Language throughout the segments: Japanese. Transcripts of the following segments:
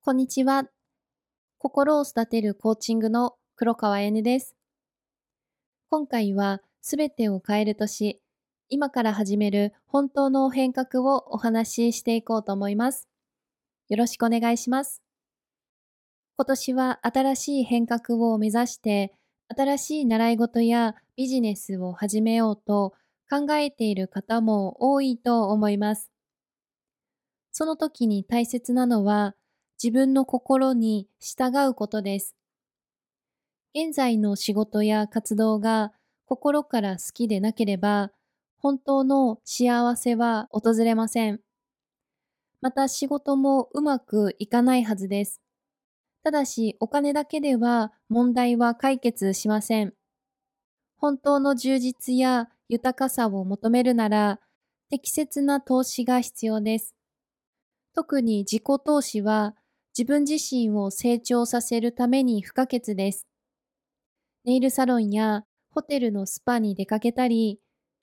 こんにちは。心を育てるコーチングの黒川えぬです。今回はすべてを変える年、今から始める本当の変革をお話ししていこうと思います。よろしくお願いします。今年は新しい変革を目指して、新しい習い事やビジネスを始めようと考えている方も多いと思います。その時に大切なのは自分の心に従うことです。現在の仕事や活動が心から好きでなければ、本当の幸せは訪れません。また仕事もうまくいかないはずです。ただしお金だけでは問題は解決しません。本当の充実や豊かさを求めるなら適切な投資が必要です。特に自己投資は自分自身を成長させるために不可欠です。ネイルサロンやホテルのスパに出かけたり、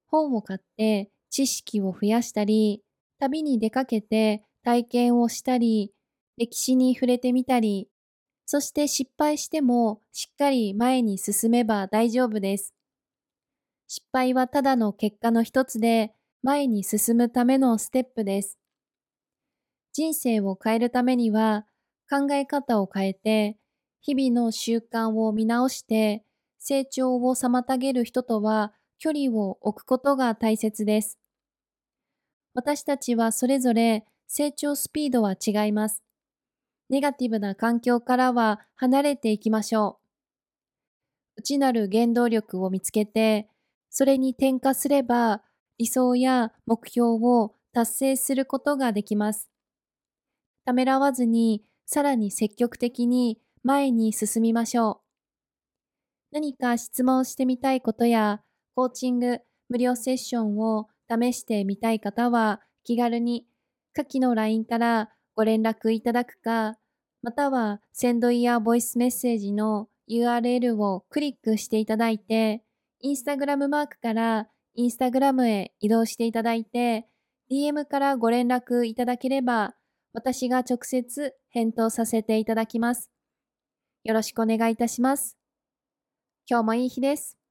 本を買って知識を増やしたり、旅に出かけて体験をしたり、歴史に触れてみたり、そして失敗してもしっかり前に進めば大丈夫です。失敗はただの結果の一つで、前に進むためのステップです。人生を変えるためには、考え方を変えて、日々の習慣を見直して、成長を妨げる人とは距離を置くことが大切です。私たちはそれぞれ成長スピードは違います。ネガティブな環境からは離れていきましょう。内なる原動力を見つけて、それに転化すれば理想や目標を達成することができます。ためらわずにさらに積極的に前に進みましょう。何か質問してみたいことや、コーチング、無料セッションを試してみたい方は、気軽に下記の LINE からご連絡いただくか、または、センドイヤーボイスメッセージの URL をクリックしていただいて、インスタグラムマークからインスタグラムへ移動していただいて、DM からご連絡いただければ、私が直接返答させていただきます。よろしくお願いいたします。今日もいい日です。